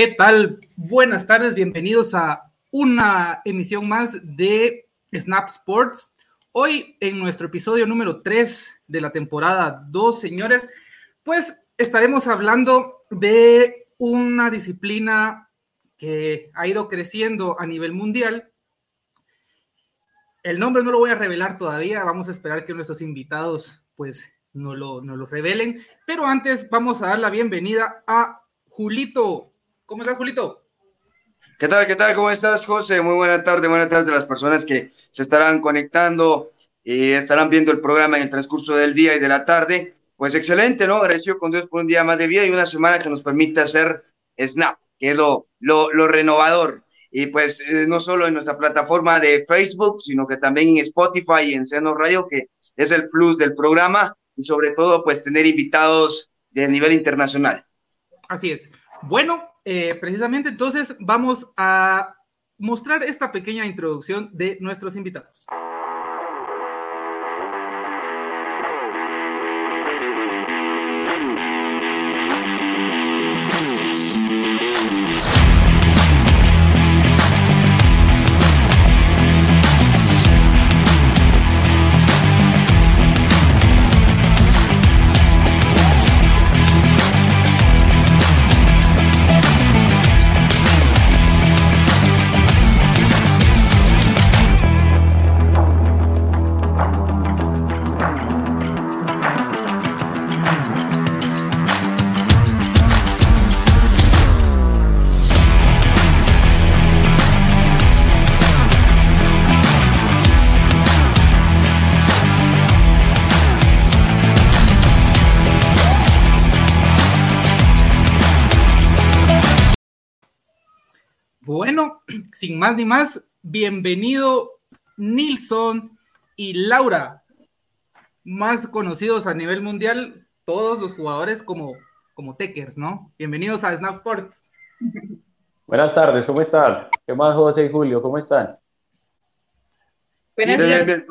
¿Qué tal? Buenas tardes, bienvenidos a una emisión más de Snap Sports. Hoy en nuestro episodio número 3 de la temporada 2, señores, pues estaremos hablando de una disciplina que ha ido creciendo a nivel mundial. El nombre no lo voy a revelar todavía, vamos a esperar que nuestros invitados pues no lo, no lo revelen, pero antes vamos a dar la bienvenida a Julito. ¿Cómo estás, Julito? ¿Qué tal? ¿Qué tal? ¿Cómo estás, José? Muy buena tarde, buenas tardes a las personas que se estarán conectando y estarán viendo el programa en el transcurso del día y de la tarde. Pues excelente, ¿no? Agradecido con Dios por un día más de vida y una semana que nos permite hacer Snap, que es lo, lo, lo renovador. Y pues eh, no solo en nuestra plataforma de Facebook, sino que también en Spotify y en Seno Radio, que es el plus del programa, y sobre todo pues tener invitados de nivel internacional. Así es. Bueno, eh, precisamente entonces vamos a mostrar esta pequeña introducción de nuestros invitados. Sin más ni más, bienvenido Nilson y Laura, más conocidos a nivel mundial, todos los jugadores como, como Techers, ¿no? Bienvenidos a Snap Sports. Buenas tardes, ¿cómo están? ¿Qué más, José y Julio? ¿Cómo están? Buenas tardes.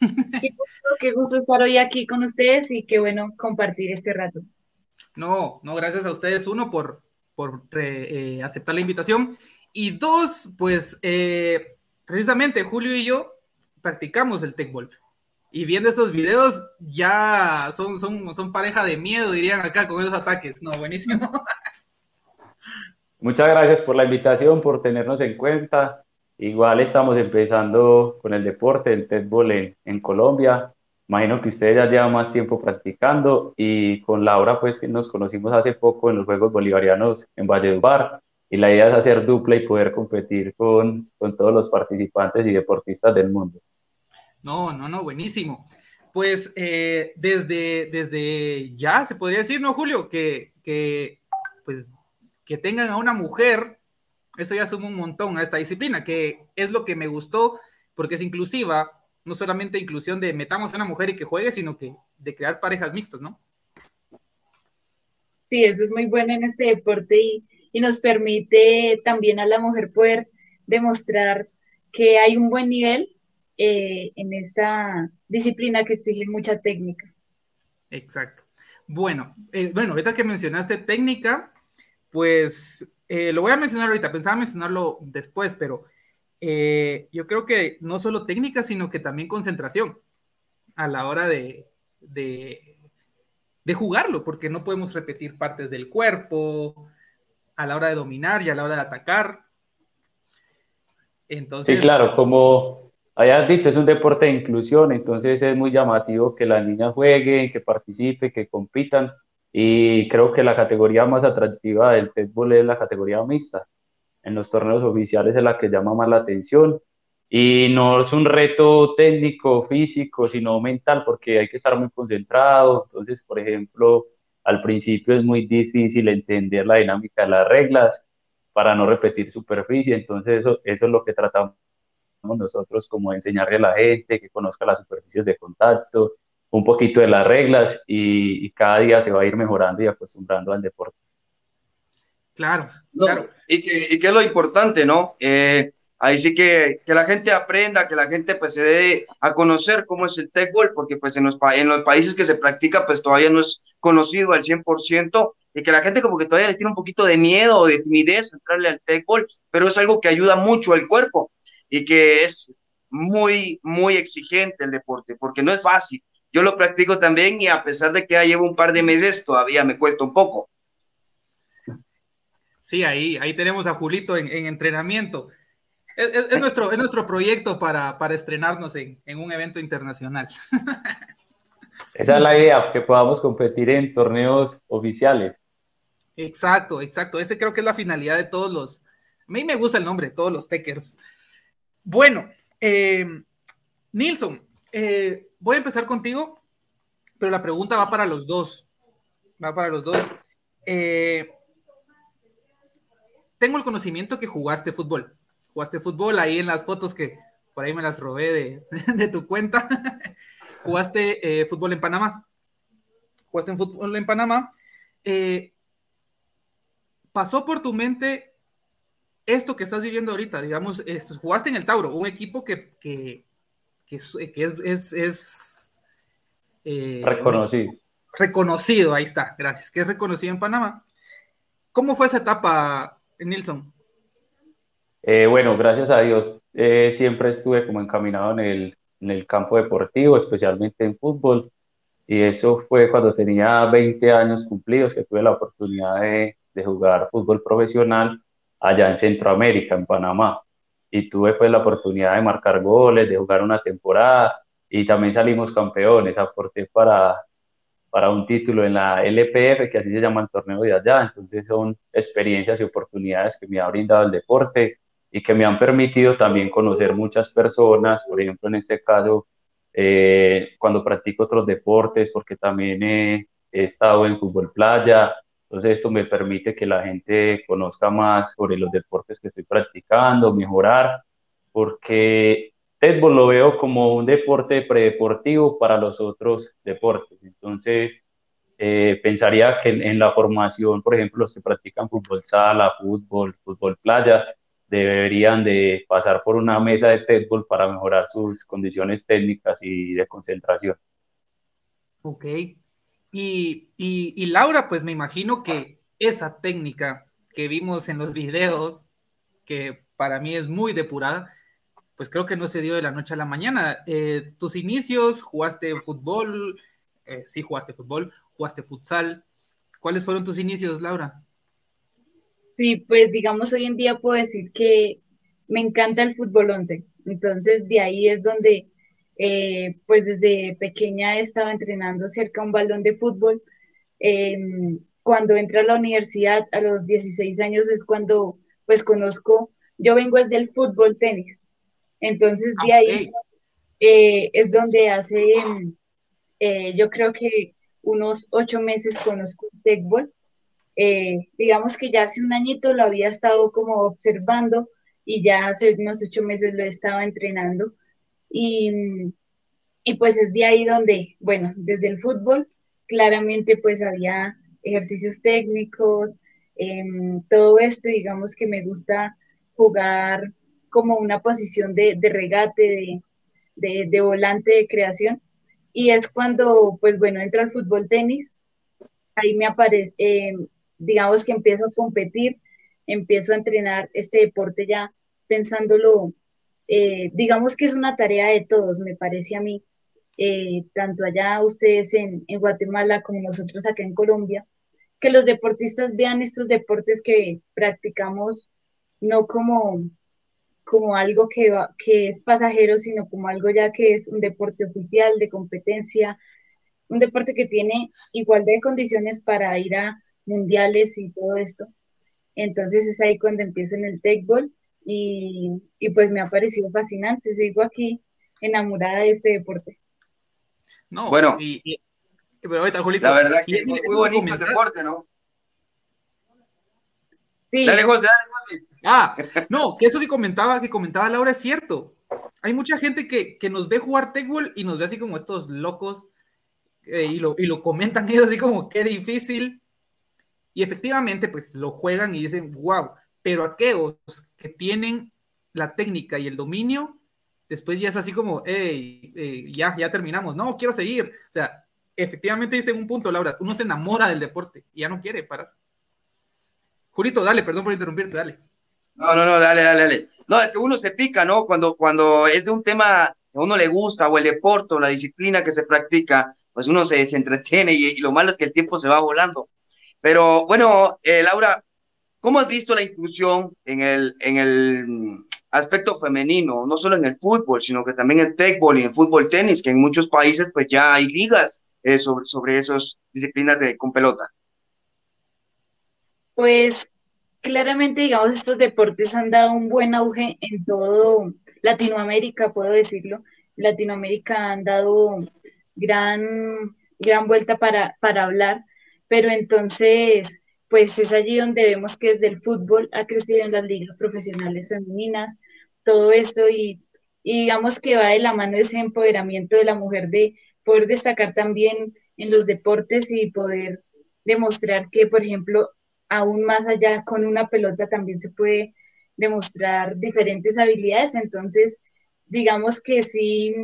Qué gusto, qué gusto estar hoy aquí con ustedes y qué bueno compartir este rato. No, no, gracias a ustedes, uno, por, por eh, aceptar la invitación y dos, pues eh, precisamente Julio y yo practicamos el tech Y viendo esos videos, ya son, son, son pareja de miedo, dirían acá, con esos ataques. No, buenísimo. Muchas gracias por la invitación, por tenernos en cuenta. Igual estamos empezando con el deporte, el techball en, en Colombia. Imagino que ustedes ya llevan más tiempo practicando y con Laura, pues que nos conocimos hace poco en los Juegos Bolivarianos en Valledupar y la idea es hacer dupla y poder competir con, con todos los participantes y deportistas del mundo. No, no, no, buenísimo. Pues eh, desde, desde ya se podría decir, ¿no, Julio? Que, que, pues, que tengan a una mujer, eso ya suma un montón a esta disciplina, que es lo que me gustó, porque es inclusiva, no solamente inclusión de metamos a una mujer y que juegue, sino que de crear parejas mixtas, ¿no? Sí, eso es muy bueno en este deporte y y nos permite también a la mujer poder demostrar que hay un buen nivel eh, en esta disciplina que exige mucha técnica. Exacto. Bueno, eh, bueno, ahorita que mencionaste técnica, pues eh, lo voy a mencionar ahorita, pensaba mencionarlo después, pero yo creo que no solo técnica, sino que también concentración a la hora de, de, de jugarlo, porque no podemos repetir partes del cuerpo, a la hora de dominar y a la hora de atacar. Entonces, sí, claro, como hayas dicho, es un deporte de inclusión, entonces es muy llamativo que las niñas jueguen, que participen, que compitan. Y creo que la categoría más atractiva del fútbol es la categoría mixta. En los torneos oficiales es la que llama más la atención. Y no es un reto técnico, físico, sino mental, porque hay que estar muy concentrado. Entonces, por ejemplo, al principio es muy difícil entender la dinámica de las reglas para no repetir superficie, entonces eso, eso es lo que tratamos nosotros como enseñarle a la gente, que conozca las superficies de contacto, un poquito de las reglas y, cada día se va a ir mejorando y acostumbrando al deporte. Claro, claro. Y que, y que es lo importante, ¿no? Eh, ahí sí que, que la gente aprenda, que la gente pues se dé a conocer cómo es el tech porque pues en los, en los países que se practica pues todavía no es conocido al 100% y que la gente como que todavía le tiene un poquito de miedo o de timidez entrarle al tecbol, pero es algo que ayuda mucho al cuerpo y que es muy, muy exigente el deporte, porque no es fácil. Yo lo practico también y a pesar de que ya llevo un par de meses, todavía me cuesta un poco. Sí, ahí, ahí tenemos a Julito en, entrenamiento. Es, nuestro, es nuestro proyecto para, para estrenarnos en, en un evento internacional. Esa es la idea, que podamos competir en torneos oficiales. Exacto, exacto. Ese creo que es la finalidad de todos los. A mí me gusta el nombre, todos los Techers. Bueno, eh, Nilsson, eh, voy a empezar contigo, pero la pregunta va para los dos. Va para los dos. Eh, tengo el conocimiento que jugaste fútbol. Jugaste fútbol ahí en las fotos que por ahí me las robé de, de tu cuenta. jugaste fútbol en Panamá. Jugaste en fútbol en Panamá. ¿Pasó por tu mente esto que estás viviendo ahorita? Digamos, esto, jugaste en el Tauro, un equipo que, que, que, es, es, eh, reconocido. Reconocido, ahí está, gracias, que es reconocido en Panamá. ¿Cómo fue esa etapa, Nilsson? Eh, bueno, gracias a Dios, eh, siempre estuve como encaminado en el, en el campo deportivo, especialmente en fútbol, y eso fue cuando tenía 20 años cumplidos que tuve la oportunidad de, de jugar fútbol profesional allá en Centroamérica, en Panamá. Y tuve pues la oportunidad de marcar goles, de jugar una temporada y también salimos campeones. Aporté para, para un título en la LPF, que así se llama el torneo de allá. Entonces son experiencias y oportunidades que me ha brindado el deporte y que me han permitido también conocer muchas personas, por ejemplo, en este caso, eh, cuando practico otros deportes, porque también he estado en fútbol playa, entonces esto me permite que la gente conozca más sobre los deportes que estoy practicando, mejorar, porque fútbol lo veo como un deporte predeportivo para los otros deportes. Entonces, eh, pensaría que en, la formación, por ejemplo, los que practican fútbol sala, fútbol, fútbol playa, deberían de pasar por una mesa de fútbol para mejorar sus condiciones técnicas y de concentración. Ok, y, Laura, pues me imagino que esa técnica que vimos en los videos, que para mí es muy depurada, pues creo que no se dio de la noche a la mañana. Eh, tus inicios, jugaste fútbol, eh, sí jugaste fútbol, jugaste futsal. ¿Cuáles fueron tus inicios, Laura? Sí, pues digamos hoy en día puedo decir que me encanta el fútbol 11. Entonces de ahí es donde eh, pues desde pequeña he estado entrenando cerca un balón de fútbol. Em, cuando entré a la universidad a los 16 años es cuando pues conozco, yo vengo es del fútbol tenis. Entonces de ahí eh, es donde hace, eh, yo creo que unos ocho meses conozco el tecbol. digamos que ya hace un añito lo había estado como observando y ya hace unos ocho meses lo he estado entrenando. Y, y pues es de ahí donde, bueno, desde el fútbol, claramente pues había ejercicios técnicos, em, todo esto, digamos que me gusta jugar como una posición de, regate, de, volante de creación. Y es cuando, pues bueno, entro al fútbol tenis, ahí me aparece, em, digamos que empiezo a competir, empiezo a entrenar este deporte ya pensándolo eh, digamos que es una tarea de todos, me parece a mí, eh, tanto allá ustedes en, Guatemala como nosotros acá en Colombia, que los deportistas vean estos deportes que practicamos no como, como algo que, que es pasajero, sino como algo ya que es un deporte oficial de competencia, un deporte que tiene igualdad de condiciones para ir a mundiales y todo esto. Entonces es ahí cuando empiezo en el ball y, pues me ha parecido fascinante, sigo aquí enamorada de este deporte. No, bueno, y, pero ahorita, la verdad que es muy bonito el deporte, ¿no? Sí. Dale, José, dale, Ah, no, que eso que comentaba, que comentaba Laura es cierto. Hay mucha gente que, nos ve jugar Tecbol y nos ve así como estos locos eh, y, lo, y lo comentan ellos así como qué difícil. Y efectivamente, pues lo juegan y dicen, wow, pero aquellos que tienen la técnica y el dominio, después ya es así como, hey, ya, ya terminamos, no, quiero seguir. O sea, efectivamente dice un punto, Laura, uno se enamora del deporte y ya no quiere parar. Julito, dale, perdón por interrumpirte, dale. No, no, no, dale, dale, dale. No, es que uno se pica, ¿no? Cuando, cuando es de un tema que a uno le gusta, o el deporte, o la disciplina que se practica, pues uno se, se entretiene y, lo malo es que el tiempo se va volando. Pero bueno, eh, Laura, ¿cómo has visto la inclusión en el, en el aspecto femenino, no solo en el fútbol, sino que también en tecbol y en fútbol tenis, que en muchos países pues ya hay ligas eh, sobre, sobre esas disciplinas de, con pelota? Pues claramente, digamos, estos deportes han dado un buen auge en todo Latinoamérica, puedo decirlo. Latinoamérica han dado gran, gran vuelta para, para hablar, pero entonces, pues es allí donde vemos que desde el fútbol ha crecido en las ligas profesionales femeninas, todo esto y, y digamos que va de la mano ese empoderamiento de la mujer de poder destacar también en los deportes y poder demostrar que, por ejemplo, aún más allá con una pelota también se puede demostrar diferentes habilidades. Entonces, digamos que sí,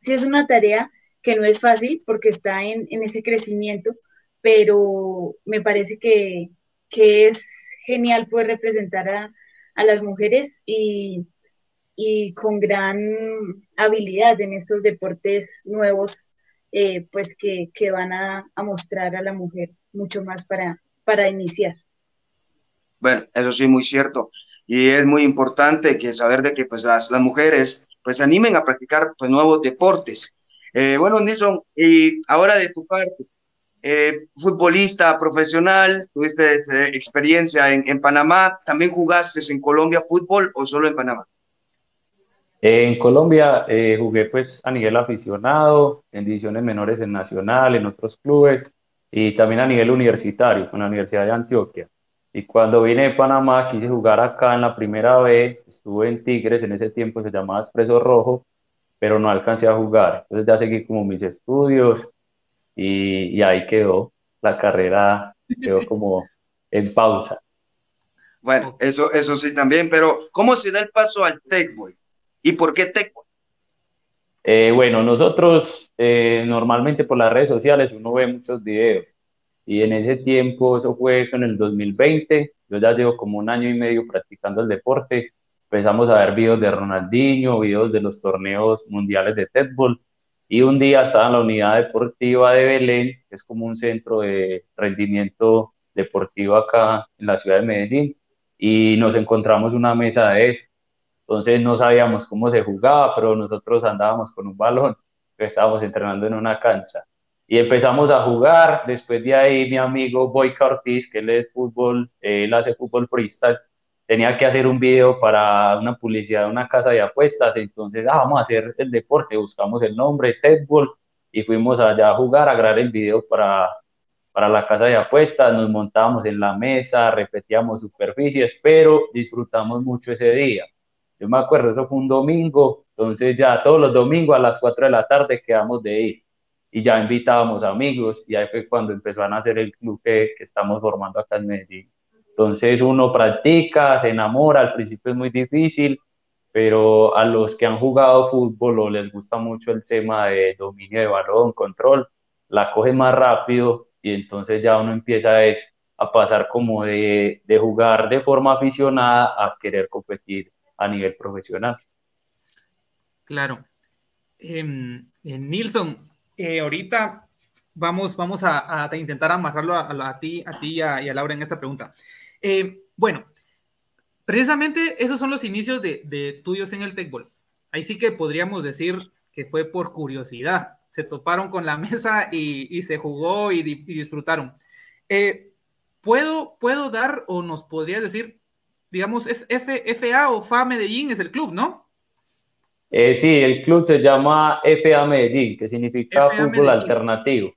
sí es una tarea que no es fácil porque está en, ese crecimiento, pero me parece que, es genial poder representar a, las mujeres y, con gran habilidad en estos deportes nuevos, eh, pues que, van a, a, mostrar a la mujer mucho más para, para iniciar. Bueno, eso sí, muy cierto. Y es muy importante que saber de que pues las, las mujeres pues se animen a practicar pues nuevos deportes. Eh, bueno, Nilsson, y ahora de tu parte, eh, futbolista profesional, tuviste eh, experiencia en, en, Panamá, ¿también jugaste en Colombia fútbol o solo en Panamá? En Colombia jugué pues a nivel aficionado, en divisiones menores en Nacional, en otros clubes, y también a nivel universitario con la Universidad de Antioquia. Y cuando vine de Panamá, quise jugar acá en la primera vez, estuve en Tigres, en ese tiempo se llamaba Expreso Rojo, pero no alcancé a jugar. Entonces ya seguí como mis estudios y, y ahí quedó. La carrera quedó como en pausa. Bueno, eso, eso sí también, pero ¿cómo se da el paso al Tecboy? ¿Y por qué Tecboy? Eh, bueno, nosotros eh, normalmente por las redes sociales uno ve muchos videos y en ese tiempo, eso fue en el 2020, yo ya llevo como un año y medio practicando el deporte, empezamos a ver videos de Ronaldinho, videos de los torneos mundiales de fútbol y un día estaba en la unidad deportiva de Belén, que es como un centro de rendimiento deportivo acá en la ciudad de Medellín, y nos encontramos una mesa de eso entonces no sabíamos cómo se jugaba, pero nosotros andábamos con un balón, estábamos entrenando en una cancha. Y empezamos a jugar, después de ahí mi amigo Boyka Ortiz, que él es fútbol, él hace fútbol freestyle, tenía que hacer un video para una publicidad de una casa de apuestas, entonces ah, vamos a hacer el deporte, buscamos el nombre, Tedball, y fuimos allá a jugar, a grabar el video para, para la casa de apuestas, nos montábamos en la mesa, repetíamos superficies, pero disfrutamos mucho ese día. Yo me acuerdo, eso fue un domingo, entonces ya todos los domingos a las 4 de la tarde quedamos de ir y ya invitábamos amigos y ahí fue cuando empezó a nacer el club que, que estamos formando acá en Medellín. Entonces uno practica, se enamora, al principio es muy difícil, pero a los que han jugado fútbol o les gusta mucho el tema de dominio de balón, control, la coge más rápido y entonces ya uno empieza a, a pasar como de, de jugar de forma aficionada a querer competir a nivel profesional. Claro. Em, eh, Nilsson, eh, ahorita vamos, vamos a, intentar amarrarlo a, ti, a ti y a, Laura en esta pregunta. Eh, bueno, precisamente esos son los inicios de, de tuyos en el Tecbol. Ahí sí que podríamos decir que fue por curiosidad. Se toparon con la mesa y, se jugó y, disfrutaron. ¿puedo, ¿Puedo dar o nos podría decir digamos, es FA o FA Medellín, es el club, ¿no? Eh, sí, el club se llama FA Medellín, que significa fútbol alternativo.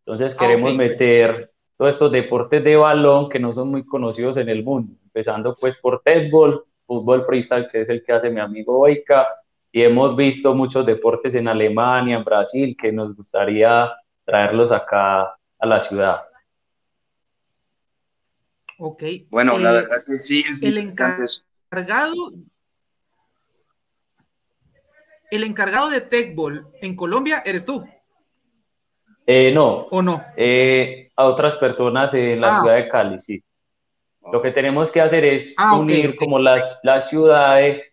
Entonces ah, queremos meter todos estos deportes de balón que no son muy conocidos en el mundo, empezando pues por fútbol, fútbol freestyle, que es el que hace mi amigo Oika, y hemos visto muchos deportes en Alemania, en Brasil, que nos gustaría traerlos acá a la ciudad. Ok. Bueno, la eh, verdad que sí es el encargado. El encargado de Techball en Colombia eres tú. Eh, no. ¿O no? Eh, a otras personas en la Ah. ciudad de Cali, sí. Lo que tenemos que hacer es Ah, unir como las, las ciudades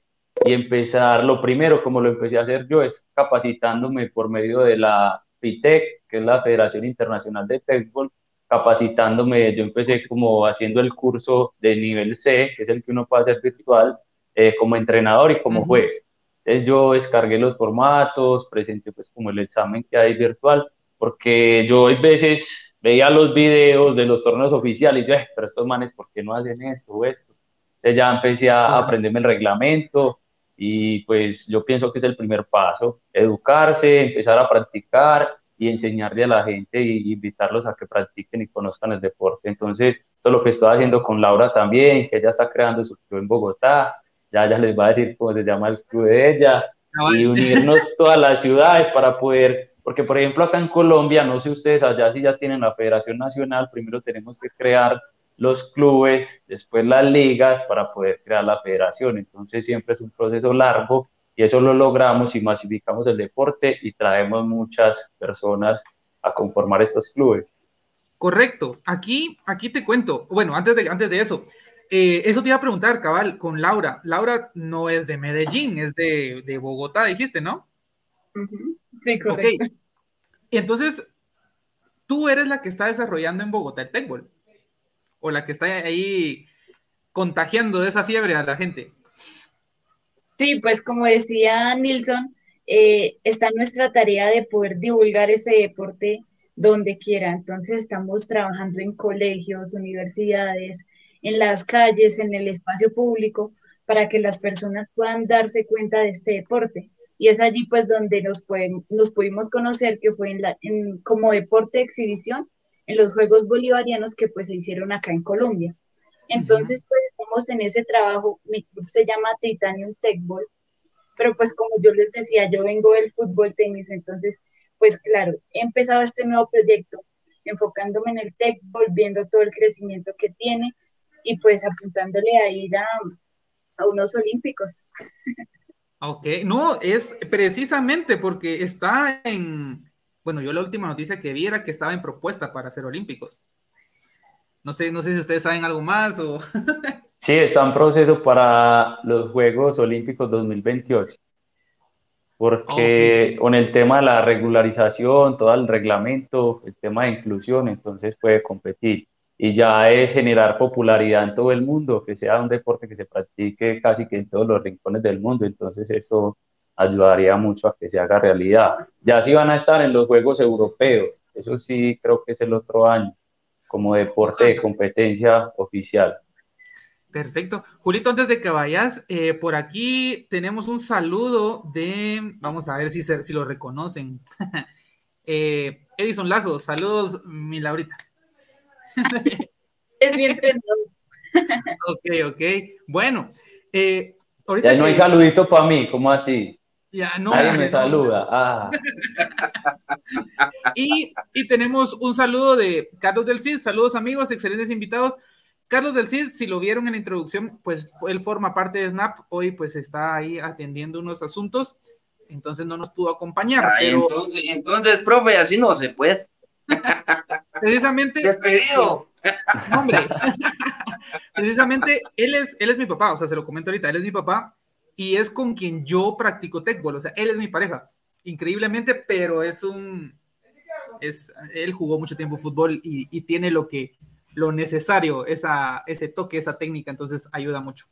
y empezar, lo primero, como lo empecé a hacer yo, es capacitándome por medio de la FITEC, que es la Federación Internacional de Tecbol, capacitándome, yo empecé como haciendo el curso de nivel C, que es el que uno puede hacer virtual, eh, como entrenador y como juez. Entonces yo descargué los formatos, presenté pues como el examen que hay virtual, porque yo a veces veía los videos de los torneos oficiales y yo, "Eh, pero estos manes, ¿por qué no hacen esto o esto? Entonces ya empecé a Correcto. aprenderme el reglamento y pues yo pienso que es el primer paso, educarse, empezar a practicar y enseñarle a la gente y invitarlos a que practiquen y conozcan el deporte. Entonces, todo lo que estoy haciendo con Laura también, que ella está creando su club en Bogotá, ya ella les va a decir cómo se llama el club de ella, Cabal. y unirnos todas las ciudades para poder, porque por ejemplo acá en Colombia, no sé ustedes allá si ya tienen la Federación Nacional, primero tenemos que crear los clubes, después las ligas para poder crear la federación, entonces siempre es un proceso largo y eso lo logramos si masificamos el deporte y traemos muchas personas a conformar estos clubes. Correcto. Aquí, aquí te cuento. Bueno, antes de, antes de eso, eh, eso te iba a preguntar, cabal, con Laura. Laura no es de Medellín, es de, de Bogotá, dijiste, ¿no? Sí, correcto. Entonces, tú eres la que está desarrollando en Bogotá el Tecbol. O la que está ahí contagiando de esa fiebre a la gente. Sí, pues como decía Nilsson, eh, está nuestra tarea de poder divulgar ese deporte donde quiera. Entonces estamos trabajando en colegios, universidades, en las calles, en el espacio público, para que las personas puedan darse cuenta de este deporte. Y es allí pues donde nos, pudimos conocer que fue la, como deporte de exhibición en los Juegos Bolivarianos que pues se hicieron acá en Colombia. Entonces, pues estamos en ese trabajo. Mi club se llama Titanium Tech Ball, pero pues como yo les decía, yo vengo del fútbol tenis, entonces, pues claro, he empezado este nuevo proyecto enfocándome en el tech ball, viendo todo el crecimiento que tiene y pues apuntándole a ir a, a unos olímpicos. Ok, no, es precisamente porque está en, bueno, yo la última noticia que vi era que estaba en propuesta para ser olímpicos. No sé, no sé si ustedes saben algo más o... Sí, está en proceso para los Juegos Olímpicos 2028, porque con el tema de la regularización, todo el reglamento, el tema de inclusión, entonces puede competir. Y ya es generar popularidad en todo el mundo, que sea un deporte que se practique casi que en todos los rincones del mundo, entonces eso ayudaría mucho a que se haga realidad. Ya sí van a estar en los Juegos Europeos, eso sí creo que es el otro año, como deporte de competencia oficial. Perfecto. Julito, antes de que vayas, eh, por aquí tenemos un saludo de, vamos a ver si, se, si lo reconocen. eh, Edison Lazo, saludos, mi Laurita. es bien ok, ok. Bueno, eh, ahorita. Ya no hay saludito para mí, ¿cómo así? Ya no. Nadie me saluda. Ah. y, y, tenemos un saludo de Carlos del Cid. Saludos, amigos, excelentes invitados. Carlos del Cid, si lo vieron en la introducción, pues él forma parte de Snap. Hoy, pues está ahí atendiendo unos asuntos, entonces no nos pudo acompañar. Ay, pero... entonces, entonces, profe, así no se puede. Precisamente. Despedido. No, hombre. Precisamente él es, él es mi papá, o sea, se lo comento ahorita, él es mi papá y es con quien yo practico tecbol, o sea, él es mi pareja, increíblemente, pero es un, es, él jugó mucho tiempo fútbol y, y tiene lo que, lo necesario, esa, ese toque, esa técnica, entonces ayuda mucho.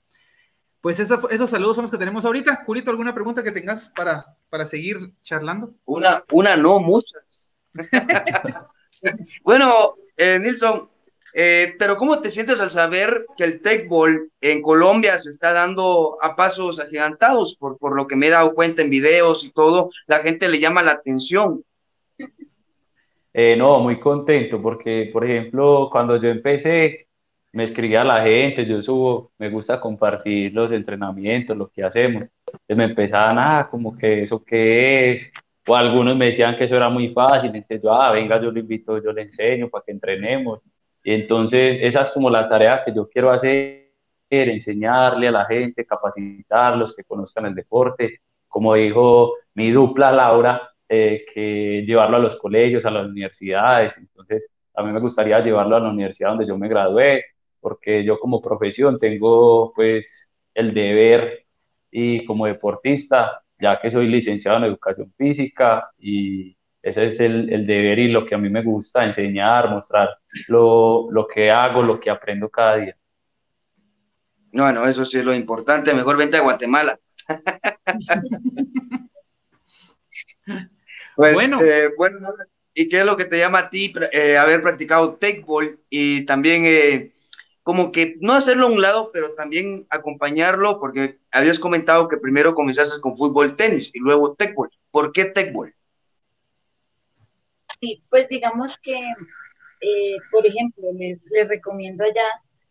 Pues esa, esos saludos son los que tenemos ahorita. Julito, ¿alguna pregunta que tengas para, para seguir charlando? Una, una no, muchas. bueno, eh, Nilsson, eh, pero ¿cómo te sientes al saber que el Tecball en Colombia se está dando a pasos agigantados? Por, por lo que me he dado cuenta en videos y todo, la gente le llama la atención. Eh, no, muy contento porque, por ejemplo, cuando yo empecé, me escribía a la gente, yo subo, me gusta compartir los entrenamientos, lo que hacemos. Entonces me empezaban, ah, como que eso qué es, o algunos me decían que eso era muy fácil, entonces yo, ah, venga, yo lo invito, yo le enseño para que entrenemos. Entonces esa es como la tarea que yo quiero hacer, enseñarle a la gente, capacitarlos, que conozcan el deporte. Como dijo mi dupla Laura, eh, que llevarlo a los colegios, a las universidades. Entonces, a mí me gustaría llevarlo a la universidad donde yo me gradué, porque yo como profesión tengo pues el deber y como deportista, ya que soy licenciado en educación física y ese es el, el deber y lo que a mí me gusta, enseñar, mostrar lo, lo que hago, lo que aprendo cada día. Bueno, eso sí es lo importante. Mejor vente a Guatemala. pues, bueno. Eh, bueno, ¿y qué es lo que te llama a ti eh, haber practicado techball y también eh, como que no hacerlo a un lado, pero también acompañarlo? Porque habías comentado que primero comenzaste con fútbol, tenis y luego techball. ¿Por qué techball? Sí, pues digamos que, por ejemplo, les, les recomiendo allá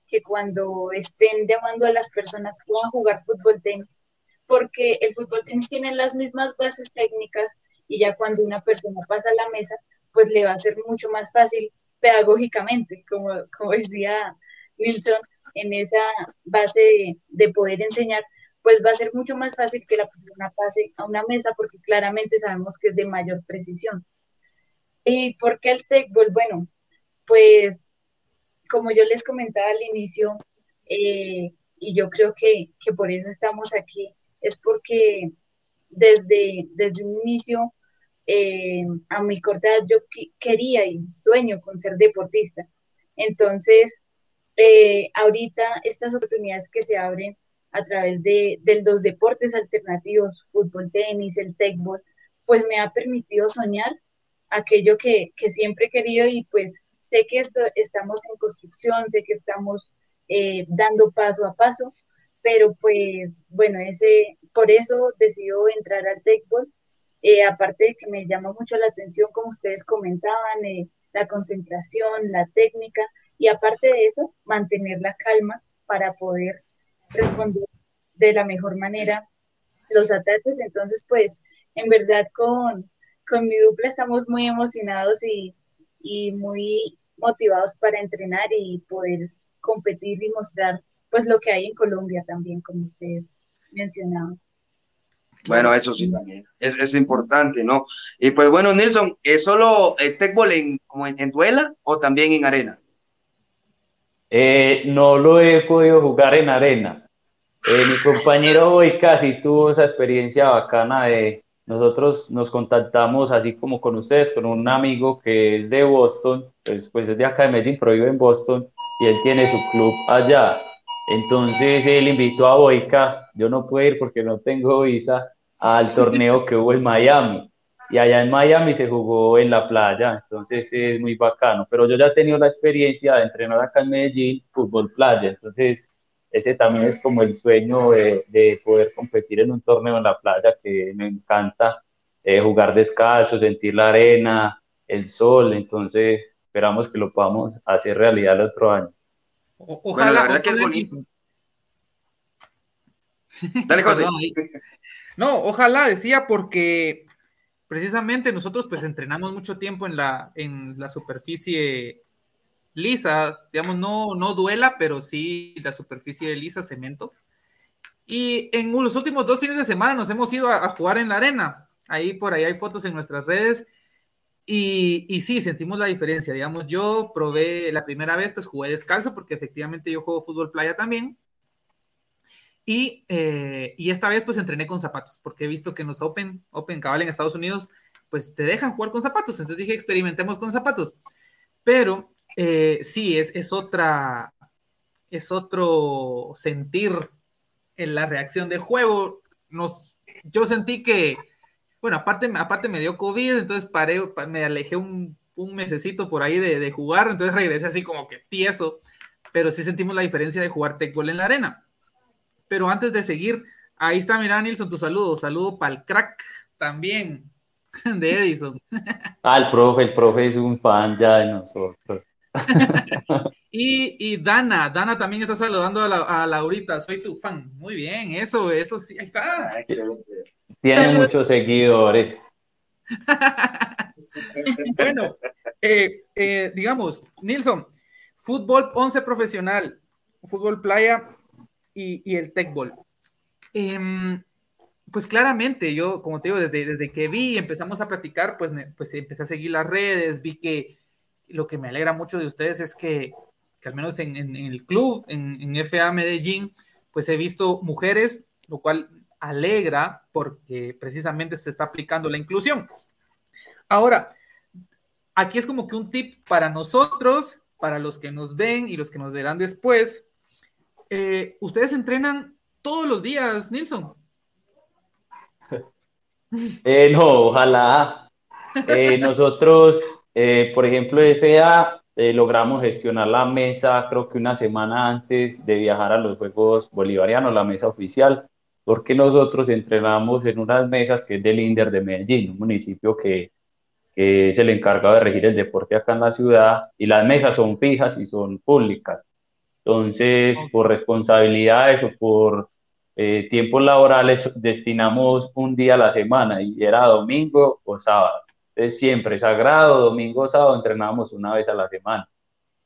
que cuando estén llamando a las personas puedan jugar fútbol tenis, porque el fútbol tenis tiene las mismas bases técnicas y ya cuando una persona pasa a la mesa, pues le va a ser mucho más fácil pedagógicamente, como, como decía Nilsson, en esa base de, poder enseñar, pues va a ser mucho más fácil que la persona pase a una mesa porque claramente sabemos que es de mayor precisión. ¿Y por qué el TECBOL? Bueno, pues como yo les comentaba al inicio, eh, y yo creo que, por eso estamos aquí, es porque desde, desde un inicio, eh, a mi corta edad, yo quería y sueño con ser deportista. Entonces, eh, ahorita estas oportunidades que se abren a través de, los deportes alternativos, fútbol, tenis, el tecbol, pues me ha permitido soñar aquello que, que siempre he querido y pues Sé que esto, estamos en construcción, sé que estamos eh, dando paso a paso, pero pues bueno, ese, por eso decido entrar al TechBall. Eh, aparte de que me llama mucho la atención, como ustedes comentaban, eh, la concentración, la técnica, y aparte de eso, mantener la calma para poder responder de la mejor manera los ataques. Entonces, pues, en verdad con, con mi dupla estamos muy emocionados y, y muy motivados para entrenar y poder competir y mostrar pues lo que hay en Colombia también, como ustedes mencionaban. Bueno, eso sí también es, es importante, ¿no? Y pues bueno, Nilsson, ¿es solo el tecbol en, como en, duela o también en arena? Eh, no lo he podido jugar en arena. Eh, mi compañero hoy casi tuvo esa experiencia bacana de, nosotros nos contactamos así como con ustedes, con un amigo que es de Boston, pues, pues es de acá de Medellín, pero vive en Boston y él tiene su club allá. Entonces él invitó a Boica, yo no pude ir porque no tengo visa, al torneo que hubo en Miami. Y allá en Miami se jugó en la playa, entonces es muy bacano. Pero yo ya he tenido la experiencia de entrenar acá en Medellín, fútbol playa, entonces ese también es como el sueño de, poder competir en un torneo en la playa que me encanta eh, jugar descalzo, sentir la arena, el sol, entonces esperamos que lo podamos hacer realidad el otro año. ojalá. la verdad que es bonito. Dale, José. No, ojalá, decía, porque precisamente nosotros pues entrenamos mucho tiempo en la, en la superficie lisa, digamos, no, no duela, pero sí la superficie lisa, cemento. Y en los últimos dos fines de semana nos hemos ido a, jugar en la arena. Ahí por ahí hay fotos en nuestras redes. Y, y, sí, sentimos la diferencia. Digamos, yo probé la primera vez, pues jugué descalzo, porque efectivamente yo juego fútbol playa también. Y, eh, y esta vez pues entrené con zapatos, porque he visto que en los Open, Open Cabal en Estados Unidos, pues te dejan jugar con zapatos. Entonces dije, experimentemos con zapatos. Pero eh, sí, es, es, otra, es otro sentir en la reacción de juego. Nos, yo sentí que, bueno, aparte, aparte me dio COVID, entonces paré, me alejé un, un mesecito por ahí de, de, jugar, entonces regresé así como que tieso, pero sí sentimos la diferencia de jugar tecbol en la arena. Pero antes de seguir, ahí está, mira, Nilson, tu saludo, saludo para el crack también de Edison. Ah, el profe, el profe es un fan ya de nosotros. y, Dana, Dana también está saludando a, la, Laurita, soy tu fan. Muy bien, eso, eso sí, ahí está. Ah, Tiene muchos seguidores. bueno, eh, eh, digamos, Nilsson, fútbol 11 profesional, fútbol playa y, el techball. Em, pues claramente, yo, como te digo, desde, desde que vi y empezamos a practicar, pues, pues empecé a seguir las redes, vi que lo que me alegra mucho de ustedes es que, que al menos en, el club, en, en, FA Medellín, pues he visto mujeres, lo cual alegra porque precisamente se está aplicando la inclusión. Ahora, aquí es como que un tip para nosotros, para los que nos ven y los que nos verán después. Eh, ustedes entrenan todos los días, Nilsson. Eh, no, ojalá. Eh, nosotros, eh, por ejemplo, FA, logramos gestionar la mesa, creo que una semana antes de viajar a los Juegos Bolivarianos, la mesa oficial, porque nosotros entrenamos en unas mesas que es del INDER de Medellín, un municipio que, que es el encargado de regir el deporte acá en la ciudad, y las mesas son fijas y son públicas. Entonces, por responsabilidades o por eh, tiempos laborales destinamos un día a la semana y era domingo o sábado. Entonces siempre sagrado, domingo sábado entrenábamos una vez a la semana.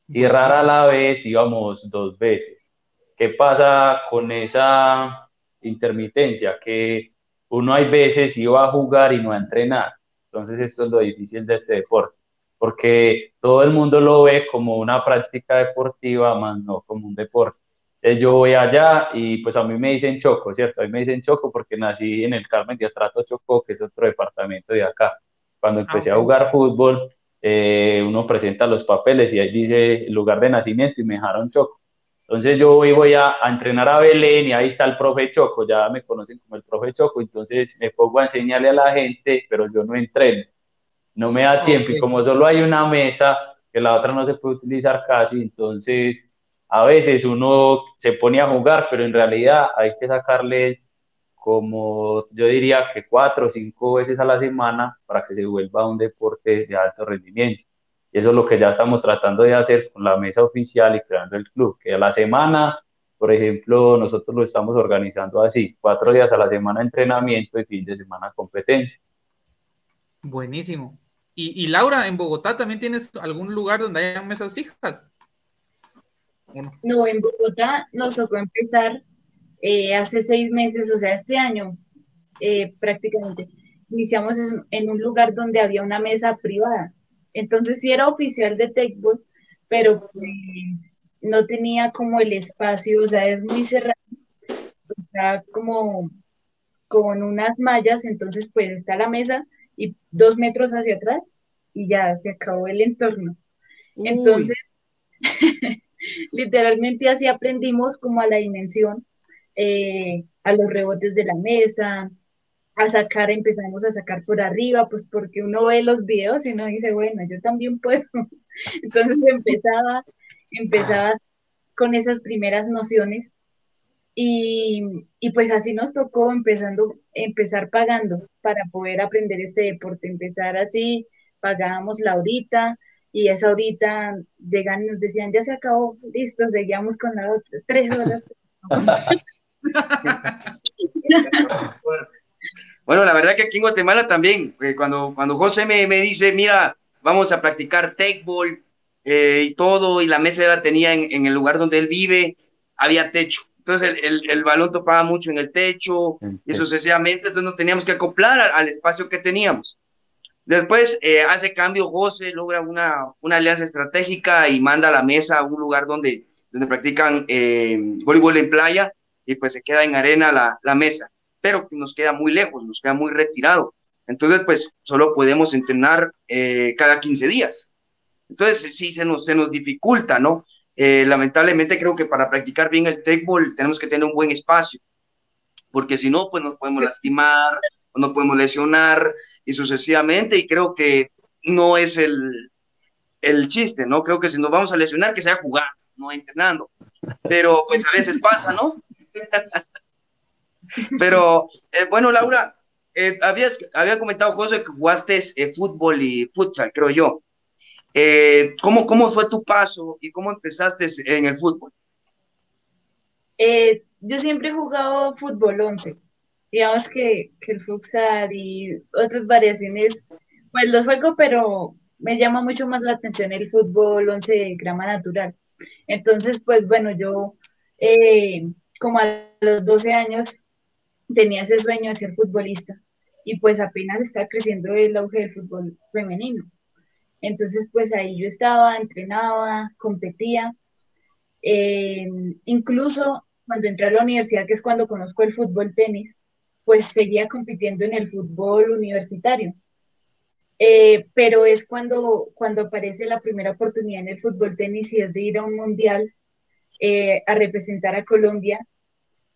Y rara la vez íbamos dos veces. ¿Qué pasa con esa intermitencia? Que uno hay veces iba a jugar y no a entrenar. Entonces esto es lo difícil de este deporte, porque todo el mundo lo ve como una práctica deportiva, más no como un deporte yo voy allá y pues a mí me dicen Choco, ¿cierto? A mí me dicen Choco porque nací en el Carmen de Atrato Choco, que es otro departamento de acá. Cuando empecé a jugar fútbol, eh, uno presenta los papeles y ahí dice el lugar de nacimiento y me dejaron Choco. Entonces yo voy, voy a, entrenar a Belén y ahí está el profe Choco, ya me conocen como el profe Choco, entonces me pongo a enseñarle a la gente, pero yo no entreno, no me da tiempo y como solo hay una mesa, que la otra no se puede utilizar casi, entonces a veces uno se pone a jugar, pero en realidad hay que sacarle como yo diría que cuatro o cinco veces a la semana para que se vuelva un deporte de alto rendimiento. Y eso es lo que ya estamos tratando de hacer con la mesa oficial y creando el club, que a la semana, por ejemplo, nosotros lo estamos organizando así, cuatro días a la semana entrenamiento y fin de semana competencia. Buenísimo. Y, y Laura, en Bogotá también tienes algún lugar donde haya mesas fijas. No, en Bogotá nos tocó empezar eh, hace seis meses, o sea, este año eh, prácticamente. Iniciamos en un lugar donde había una mesa privada. Entonces sí era oficial de Techball, pero pues no tenía como el espacio, o sea, es muy cerrado. Está como con unas mallas, entonces pues está la mesa y dos metros hacia atrás y ya se acabó el entorno. Entonces, literalmente así aprendimos como a la dimensión, eh, a los rebotes de la mesa, a sacar, empezamos a sacar por arriba, pues porque uno ve los videos y uno dice, bueno, yo también puedo. Entonces empezaba, empezabas con esas primeras nociones y, y, pues así nos tocó empezando, empezar pagando para poder aprender este deporte, empezar así, pagábamos la horita, y esa ahorita llegan y nos decían, ya se acabó, listo, seguíamos con la otra, tres horas. bueno, la verdad que aquí en Guatemala también, eh, cuando, cuando José me, me, dice, mira, vamos a practicar techball eh, y todo, y la mesa la tenía en, en, el lugar donde él vive, había techo. Entonces el, el, el balón topaba mucho en el techo y sucesivamente, entonces nos teníamos que acoplar al, al espacio que teníamos. Después eh, hace cambio José, logra una, una, alianza estratégica y manda a la mesa a un lugar donde, donde practican eh, voleibol en playa y pues se queda en arena la, la, mesa, pero nos queda muy lejos, nos queda muy retirado. Entonces pues solo podemos entrenar eh, cada 15 días. Entonces sí se nos, se nos dificulta, ¿no? Eh, lamentablemente creo que para practicar bien el techball tenemos que tener un buen espacio, porque si no pues nos podemos lastimar, nos podemos lesionar, y sucesivamente, y creo que no es el, el chiste, ¿no? Creo que si nos vamos a lesionar, que sea jugar, no entrenando. Pero pues a veces pasa, ¿no? Pero eh, bueno, Laura, eh, habías, había comentado, José, que jugaste eh, fútbol y futsal, creo yo. Eh, ¿cómo, ¿Cómo fue tu paso y cómo empezaste en el fútbol? Yo siempre he jugado fútbol 11 digamos que, que el futsal y otras variaciones, pues los juego, pero me llama mucho más la atención el fútbol 11 de grama natural. Entonces, pues bueno, yo eh, como a los 12 años tenía ese sueño de ser futbolista y pues apenas está creciendo el auge del fútbol femenino. Entonces, pues ahí yo estaba, entrenaba, competía. Eh, incluso cuando entré a la universidad, que es cuando conozco el fútbol tenis, pues seguía compitiendo en el fútbol universitario. Eh, pero es cuando, cuando aparece la primera oportunidad en el fútbol tenis y es de ir a un mundial eh, a representar a Colombia.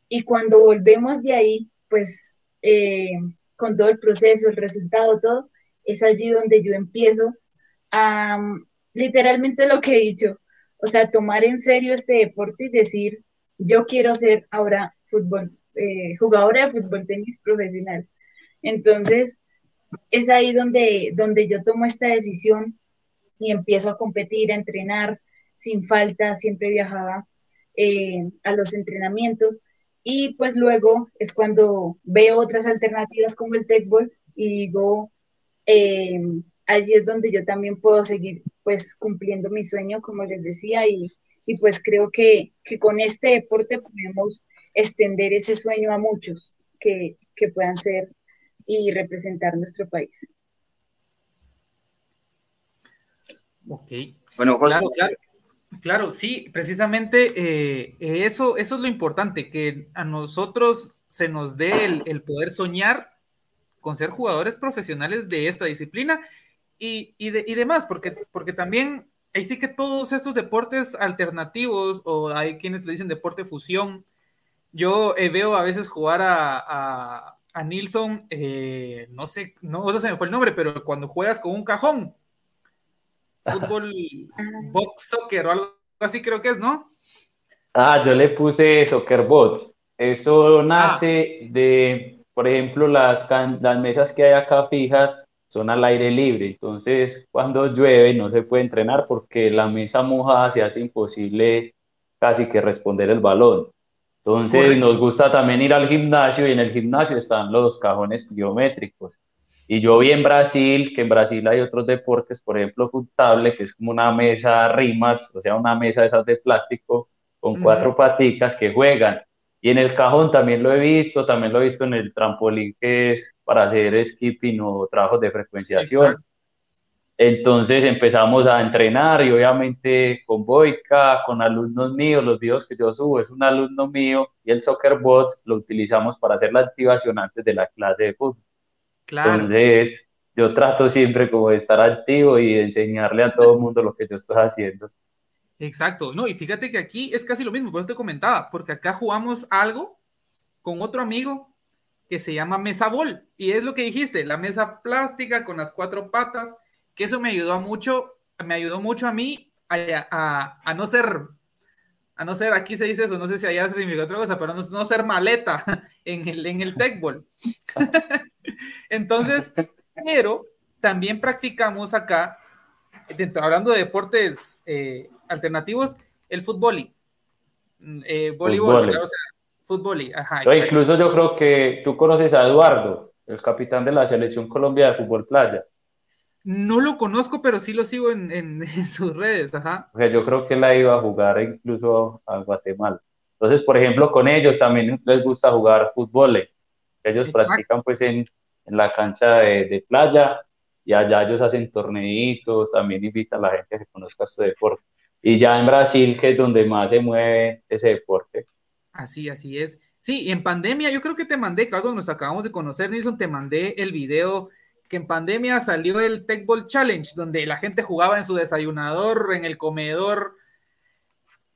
Y cuando volvemos de ahí, pues con todo el proceso, el resultado, todo, es allí donde yo empiezo a literalmente lo que he dicho, o sea, tomar en serio este deporte y decir, yo quiero ser ahora fútbol, eh, jugadora de fútbol tenis profesional. Entonces, es ahí donde, donde yo tomo esta decisión y empiezo a competir, a entrenar sin falta, siempre viajaba eh, a los entrenamientos y pues luego es cuando veo otras alternativas como el techball y digo, eh, allí es donde yo también puedo seguir pues cumpliendo mi sueño, como les decía, y, y pues creo que, que, con este deporte podemos extender ese sueño a muchos que, que puedan ser y representar nuestro país. Ok. Bueno, José. Claro, claro. Sí, precisamente eh, eso, eso es lo importante, que a nosotros se nos dé el, poder soñar con ser jugadores profesionales de esta disciplina y, y, de, y demás, porque, porque también ahí sí que todos estos deportes alternativos, o hay quienes le dicen deporte fusión, yo eh, veo a veces jugar a, a, a Nilsson, eh, no sé, no se me fue el nombre, pero cuando juegas con un cajón, fútbol, box soccer o algo así creo que es, ¿no? Ah, yo le puse soccer bots. Eso nace ah. de por ejemplo, las, las mesas que hay acá fijas son al aire libre, entonces cuando llueve no se puede entrenar porque la mesa mojada se hace imposible casi que responder el balón. Entonces nos gusta también ir al gimnasio y en el gimnasio están los cajones biométricos. Y yo vi en Brasil, que en Brasil hay otros deportes, por ejemplo, Futable, que es como una mesa RIMAX, o sea, una mesa de esas de plástico con cuatro paticas que juegan. Y en el cajón también lo he visto, también lo he visto en el trampolín que es para hacer skipping o trabajos de frecuenciación. Entonces empezamos a entrenar y obviamente con Boica, con alumnos míos, los videos que yo subo es un alumno mío y el Soccer Bots lo utilizamos para hacer la activación antes de la clase de fútbol. Claro. Entonces yo trato siempre como de estar activo y de enseñarle a todo el mundo lo que yo estoy haciendo. Exacto, no, y fíjate que aquí es casi lo mismo, por eso te comentaba, porque acá jugamos algo con otro amigo que se llama mesa bol, y es lo que dijiste, la mesa plástica con las cuatro patas, que eso me ayudó mucho, me ayudó mucho a mí a, a, no ser, a no ser, aquí se dice eso, no sé si allá se significa otra cosa, pero no, ser maleta en el, en el tech ball. Entonces, pero también practicamos acá, hablando de deportes eh, alternativos, el fútbol. Mm, eh, voleibol, o sea, fútbol. Ajá, incluso yo creo que tú conoces a Eduardo, el capitán de la selección Colombia de fútbol playa. No lo conozco, pero sí lo sigo en, en, sus redes, ajá. O sea, yo creo que él ha ido a jugar incluso a Guatemala. Entonces, por ejemplo, con ellos también les gusta jugar fútbol. Ellos practican pues en, en la cancha de, de, playa y allá ellos hacen torneitos, también invitan a la gente a que conozca este deporte y ya en Brasil, que es donde más se mueve ese deporte. Así, así es. Sí, y en pandemia, yo creo que te mandé, que algo nos acabamos de conocer, Nilsson, te mandé el video que en pandemia salió el Tech Ball Challenge, donde la gente jugaba en su desayunador, en el comedor,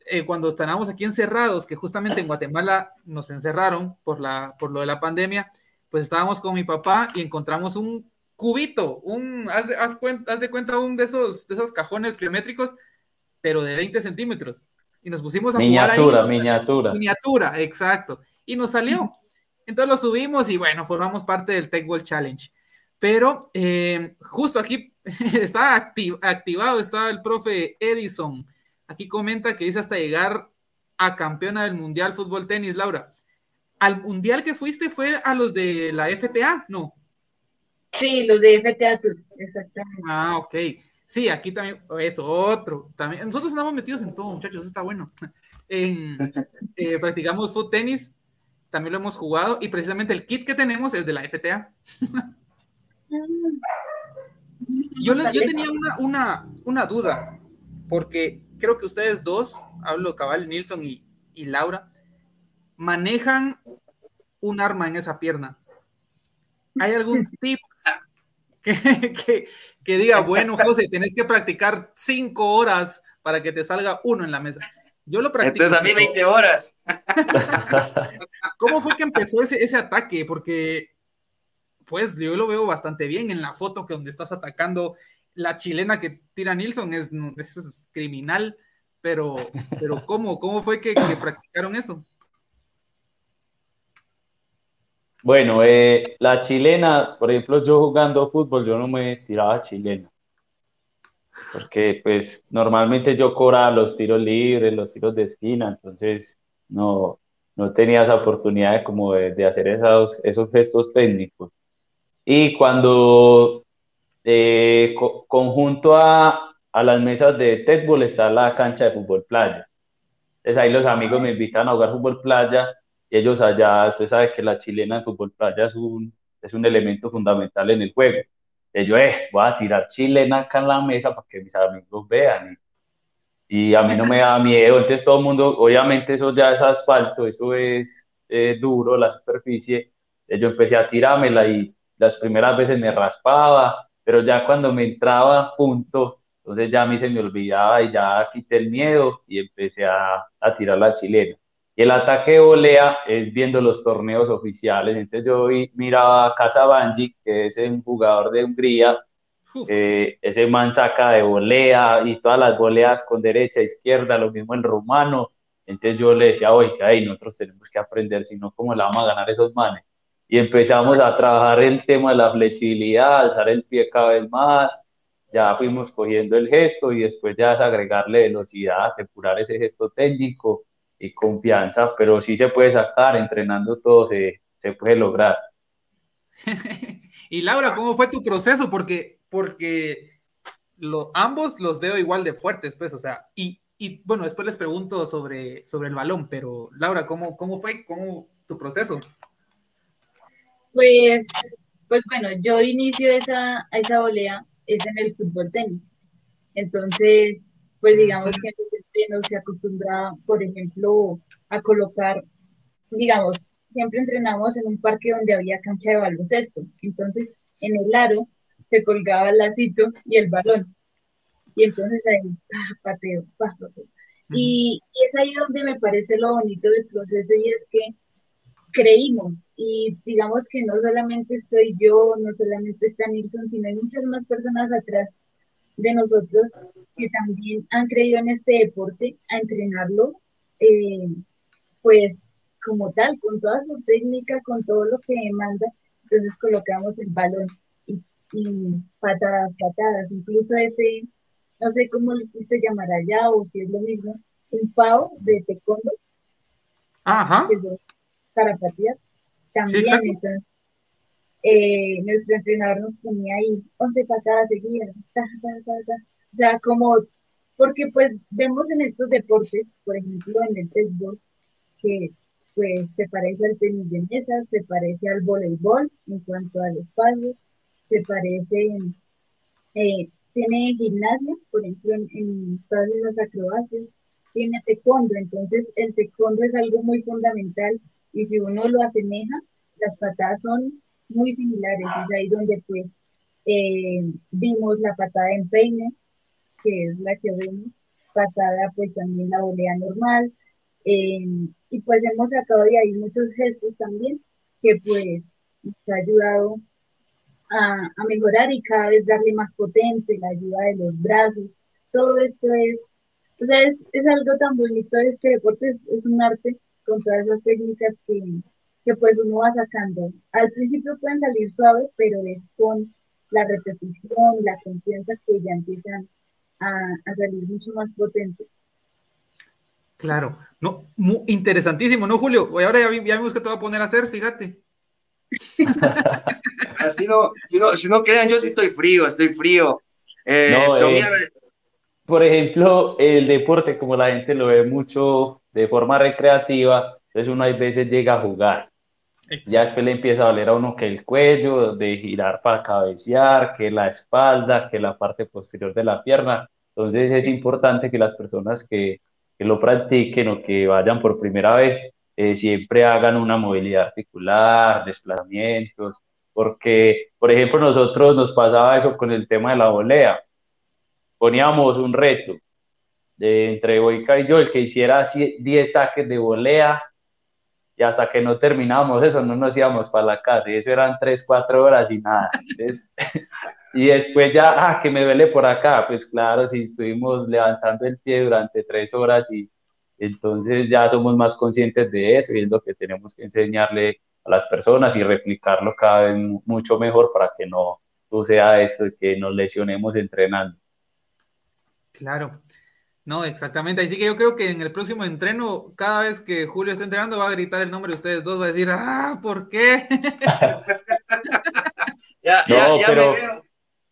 eh, cuando estábamos aquí encerrados, que justamente en Guatemala nos encerraron por, la, por lo de la pandemia, pues estábamos con mi papá y encontramos un cubito, un, haz, haz, haz de cuenta, un de esos, de esos cajones biométricos pero de 20 centímetros. Y nos pusimos a miniatura, jugar ahí. Miniatura, miniatura. exacto. Y nos salió. Entonces lo subimos y bueno, formamos parte del Tech World Challenge. Pero eh, justo aquí está activado, está el profe Edison. Aquí comenta que dice hasta llegar a campeona del Mundial Fútbol Tenis, Laura. ¿Al Mundial que fuiste fue a los de la FTA? No. Sí, los de FTA exactamente. Ah, ok. Sí, aquí también es otro. También, nosotros estamos metidos en todo, muchachos, eso está bueno. En, eh, practicamos foot tenis, también lo hemos jugado y precisamente el kit que tenemos es de la FTA. yo, yo tenía una, una, una, duda, porque creo que ustedes dos, hablo cabal, Nilsson y, y Laura, manejan un arma en esa pierna. ¿Hay algún tip que, que, diga, bueno, José, tenés que practicar cinco horas para que te salga uno en la mesa? Yo lo practico. Entonces a mí 20 horas. ¿Cómo fue que empezó ese, ese ataque? Porque, pues, yo lo veo bastante bien en la foto que donde estás atacando la chilena que tira Nilsson es, es criminal, pero, pero ¿cómo? ¿Cómo fue que practicaron eso? Bueno, eh, la chilena, por ejemplo, yo jugando fútbol, yo no me tiraba chilena. Porque pues normalmente yo cobraba los tiros libres, los tiros de esquina, entonces no, no tenía esa oportunidad de, como de, hacer esos, esos gestos técnicos. Y cuando eh, conjunto a, a, las mesas de Tecbol está la cancha de fútbol playa. Entonces ahí los amigos me invitan a jugar fútbol playa y ellos allá, usted sabe que la chilena de fútbol playa es un, es un elemento fundamental en el juego. Ellos, eh, voy a tirar chilena acá en la mesa para que mis amigos vean. Y, a mí no me da miedo, entonces todo el mundo, obviamente eso ya es asfalto, eso es eh, duro, la superficie. Yo empecé a tirármela y las primeras veces me raspaba, pero ya cuando me entraba punto, entonces ya a mí se me olvidaba y ya quité el miedo y empecé a, a tirar la chilena. Y el ataque de volea es viendo los torneos oficiales. Entonces yo vi, miraba a Casabangi, que es un jugador de Hungría, eh, ese man saca de volea y todas las voleas con derecha, izquierda, lo mismo en rumano. Entonces yo le decía, oiga, ahí nosotros tenemos que aprender, si no, ¿cómo le vamos a ganar esos manes? Y empezamos a trabajar el tema de la flexibilidad, alzar el pie cada vez más. Ya fuimos cogiendo el gesto y después ya es agregarle velocidad, depurar ese gesto técnico y confianza, pero sí se puede sacar, entrenando todo se, se puede lograr. y Laura, ¿cómo fue tu proceso? Porque, porque lo, ambos los veo igual de fuertes, pues, o sea, y, y, bueno, después les pregunto sobre, sobre el balón, pero Laura, ¿cómo, cómo fue cómo, tu proceso? Pues, pues bueno, yo inicio esa, esa volea es en el fútbol tenis. Entonces, pues digamos que no se acostumbra, por ejemplo, a colocar, digamos, siempre entrenamos en un parque donde había cancha de baloncesto, entonces en el aro se colgaba el lacito y el balón, y entonces ahí, pateo, pateo. Y, y, es ahí donde me parece lo bonito del proceso y es que creímos. Y digamos que no solamente estoy yo, no solamente está Nilsson, sino hay muchas más personas atrás de nosotros que también han creído en este deporte, a entrenarlo, eh, pues como tal, con toda su técnica, con todo lo que demanda, entonces colocamos el balón y, patadas, patadas, incluso ese, no sé cómo se llamará ya o si es lo mismo, un pavo de taekwondo, Ajá. para patear, también, entonces, eh, nuestro entrenador nos ponía ahí 11 patadas seguidas, o sea, como, porque pues vemos en estos deportes, por ejemplo en el fútbol, que pues se parece al tenis de mesa, se parece al voleibol en cuanto a los pasos, se parece, eh, tiene gimnasia, por ejemplo, en, en, todas esas acrobacias, tiene taekwondo, entonces el taekwondo es algo muy fundamental y si uno lo asemeja, las patadas son muy similares. Es ahí donde pues eh, vimos la patada en peine, que es la que vemos, patada pues también la volea normal, eh, y pues hemos sacado de ahí muchos gestos también que pues nos ha ayudado a, a, mejorar y cada vez darle más potente, la ayuda de los brazos, todo esto es, o sea, es, es algo tan bonito, este deporte es, es un arte con todas esas técnicas que, que pues uno va sacando. Al principio pueden salir suaves, pero es con la repetición, la confianza que ya empiezan a, salir mucho más potentes. Claro, no, muy interesantísimo, ¿no, Julio? Ahora ya, ya vimos que te voy a poner a hacer, fíjate. Así no, si no, si no crean, yo sí estoy frío, estoy frío. Eh, eh, por ejemplo, el deporte, como la gente lo ve mucho de forma recreativa, Entonces uno hay veces llega a jugar. Ya después le empieza a doler a uno que el cuello, de girar para cabecear, que la espalda, que la parte posterior de la pierna. Entonces es importante que las personas que, que lo practiquen o que vayan por primera vez eh, siempre hagan una movilidad articular, desplazamientos, porque, por ejemplo, nosotros nos pasaba eso con el tema de la volea. Poníamos un reto de, entre Boica y yo, el que hiciera 10 saques de volea y hasta que no terminábamos eso no nos íbamos para la casa y eso eran 3, 4 horas y nada. y después ya, ah, que me duele por acá, pues claro, si estuvimos levantando el pie durante 3 horas y entonces ya somos más conscientes de eso y es lo que tenemos que enseñarle a las personas y replicarlo cada vez mucho mejor para que no sea esto que nos lesionemos entrenando. Claro. No, exactamente. Así que yo creo que en el próximo entreno, cada vez que Julio esté entrenando, va a gritar el nombre de ustedes dos, va a decir, ah, ¿por qué? ya, no, pero,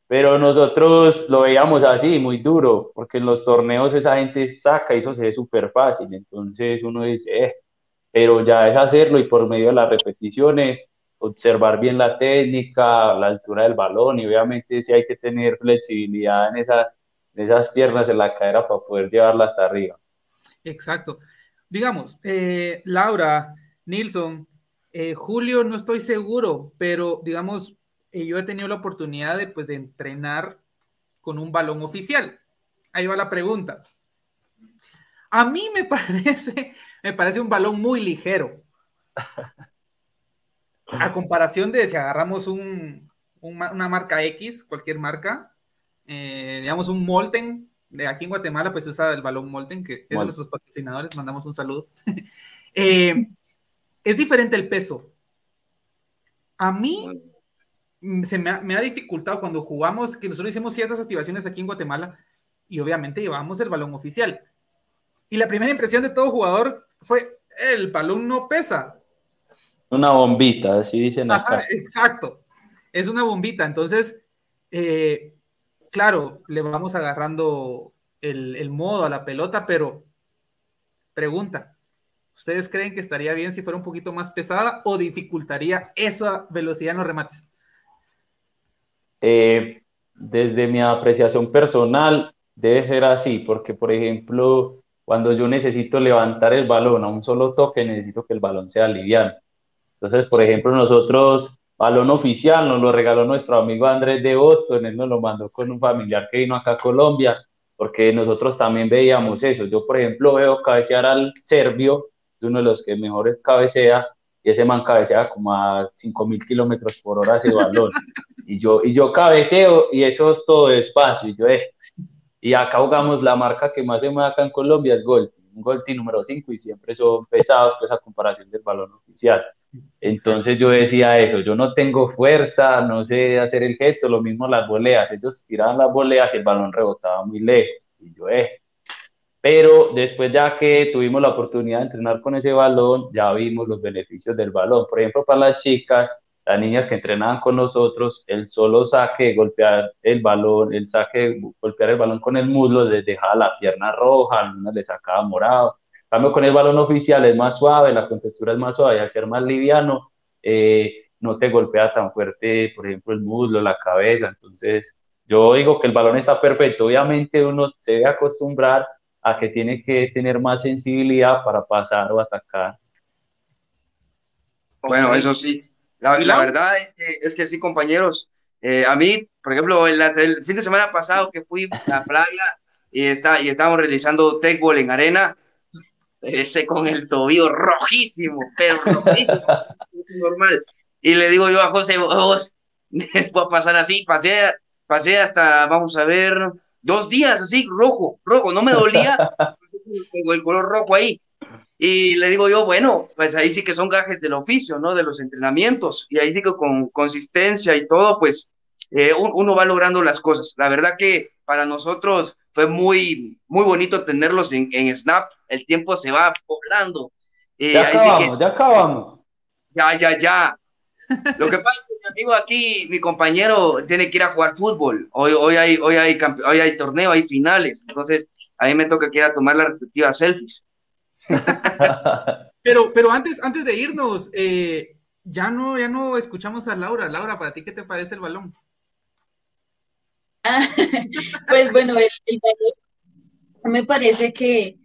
pero nosotros lo veíamos así, muy duro, porque en los torneos esa gente saca y eso se ve súper fácil. Entonces uno dice, eh, pero ya es hacerlo y por medio de las repeticiones, observar bien la técnica, la altura del balón y obviamente si hay que tener flexibilidad en esa esas piernas en la cadera para poder llevarla hasta arriba. Exacto. Digamos, eh, Laura, Nilsson, eh, Julio, no estoy seguro, pero digamos, eh, yo he tenido la oportunidad de, pues, de entrenar con un balón oficial. Ahí va la pregunta. A mí me parece, me parece un balón muy ligero. A comparación de si agarramos un, una marca X, cualquier marca, eh, digamos, un Molten, de aquí en Guatemala, pues usa el balón Molten, que es de nuestros patrocinadores, mandamos un saludo. Eh, es diferente el peso. A mí se me ha, dificultado cuando jugamos, que nosotros hicimos ciertas activaciones aquí en Guatemala y obviamente llevábamos el balón oficial. Y la primera impresión de todo jugador fue, el balón no pesa. Una bombita, así dicen acá. exacto. Es una bombita. Entonces, eh, claro, le vamos agarrando el, modo a la pelota, pero pregunta, ¿ustedes creen que estaría bien si fuera un poquito más pesada o dificultaría esa velocidad en los remates? Eh, desde mi apreciación personal, debe ser así, porque por ejemplo, cuando yo necesito levantar el balón a un solo toque, necesito que el balón sea liviano. Entonces, por ejemplo, nosotros balón oficial, nos lo regaló nuestro amigo Andrés de Boston, él nos lo mandó con un familiar que vino acá a Colombia, porque nosotros también veíamos eso. Yo, por ejemplo, veo cabecear al serbio, es uno de los que mejores cabecea, y ese man cabecea como a 5.000 kilómetros por hora ese balón. Y yo, y yo cabeceo, y eso es todo despacio, y yo, eh. Y acá jugamos la marca que más se mueve acá en Colombia, es Golti, un Golti número 5, y siempre son pesados, pues a comparación del balón oficial. Entonces yo decía eso, yo no tengo fuerza, no sé hacer el gesto, lo mismo las voleas, ellos tiraban las voleas y el balón rebotaba muy lejos, y yo, eh. Pero después ya que tuvimos la oportunidad de entrenar con ese balón, ya vimos los beneficios del balón. Por ejemplo, para las chicas, las niñas que entrenaban con nosotros, el solo saque, golpear el balón, el saque, golpear el balón con el muslo, les dejaba la pierna roja, algunas les sacaba morado cambio con el balón oficial es más suave, la contextura es más suave, al ser más liviano, eh, no te golpea tan fuerte, por ejemplo, el muslo, la cabeza. Entonces, yo digo que el balón está perfecto. Obviamente uno se debe acostumbrar a que tiene que tener más sensibilidad para pasar o atacar. Bueno, eso sí. La, verdad es que, es que sí, compañeros. Eh, a mí, por ejemplo, el, el, fin de semana pasado que fui a playa y, está, y estábamos realizando techball en arena, ese con el tobillo rojísimo, pero rojísimo, normal. Y le digo yo a José, vos, a pasar así, pasé, pasé hasta, vamos a ver, dos días así, rojo, rojo, no me dolía, tengo el color rojo ahí. Y le digo yo, bueno, pues ahí sí que son gajes del oficio, ¿no? De los entrenamientos. Y ahí sí que con consistencia y todo, pues eh, uno va logrando las cosas. La verdad que para nosotros fue muy, muy bonito tenerlos en, en Snap. El tiempo se va volando. Eh, ya acabamos, ya acabamos. Ya, ya, ya. Lo que pasa es que mi amigo aquí, mi compañero, tiene que ir a jugar fútbol. Hoy, hoy, hay, hoy, hay, hoy hay torneo, hay finales. Entonces, a mí me toca que ir a tomar las respectivas selfies. Pero, pero antes, antes de irnos, eh, ya no, ya no escuchamos a Laura. Laura, ¿para ti qué te parece el balón? Pues bueno, el, el balón me parece que,